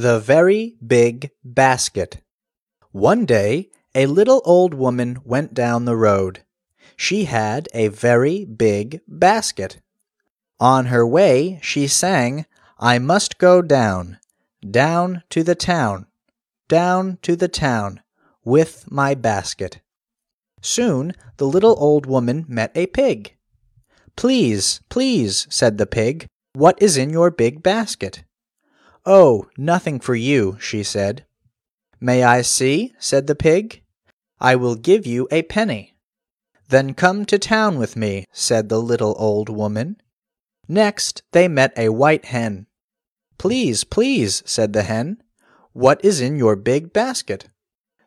The Very Big Basket One day a little old woman went down the road. She had a very big basket. On her way she sang, I must go down, down to the town, down to the town, with my basket. Soon the little old woman met a pig. Please, please, said the pig, what is in your big basket? Oh, nothing for you, she said. May I see? said the pig. I will give you a penny. Then come to town with me, said the little old woman. Next they met a white hen. Please, please, said the hen. What is in your big basket?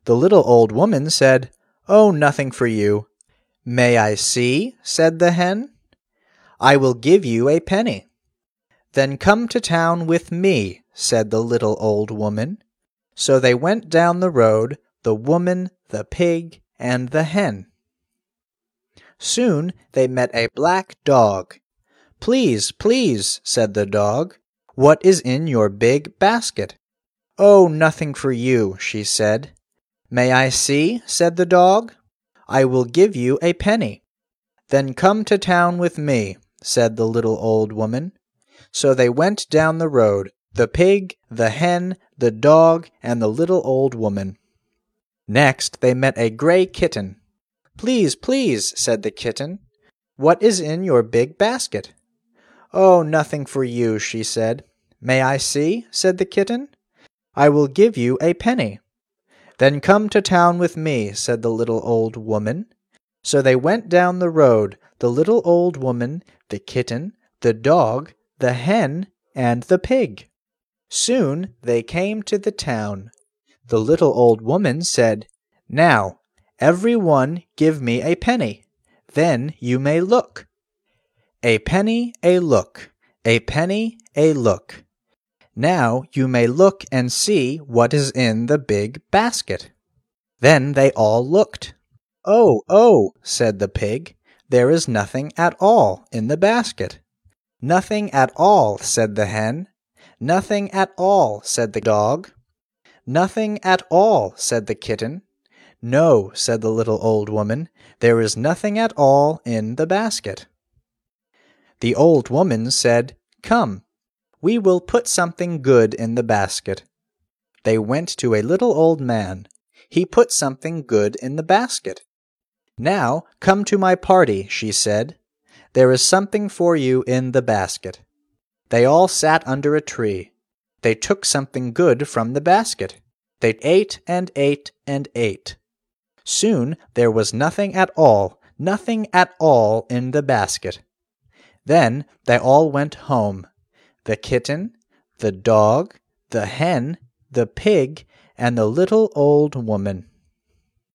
The little old woman said, Oh, nothing for you. May I see? said the hen. I will give you a penny. Then come to town with me, said the little old woman. So they went down the road, the woman, the pig, and the hen. Soon they met a black dog. Please, please, said the dog, what is in your big basket? Oh, nothing for you, she said. May I see? said the dog. I will give you a penny. Then come to town with me, said the little old woman. So they went down the road, the pig, the hen, the dog, and the little old woman. Next they met a gray kitten. Please, please, said the kitten. What is in your big basket? Oh, nothing for you, she said. May I see? said the kitten. I will give you a penny. Then come to town with me, said the little old woman. So they went down the road, the little old woman, the kitten, the dog, the hen, and the pig. Soon they came to the town. The little old woman said, Now, every one give me a penny. Then you may look. A penny, a look. A penny, a look. Now you may look and see what is in the big basket. Then they all looked. Oh, oh, said the pig, there is nothing at all in the basket. Nothing at all, said the hen. Nothing at all, said the dog. Nothing at all, said the kitten. No, said the little old woman, there is nothing at all in the basket. The old woman said, Come, we will put something good in the basket. They went to a little old man. He put something good in the basket. Now come to my party, she said. There is something for you in the basket. They all sat under a tree. They took something good from the basket. They ate and ate and ate. Soon there was nothing at all, nothing at all in the basket. Then they all went home the kitten, the dog, the hen, the pig, and the little old woman.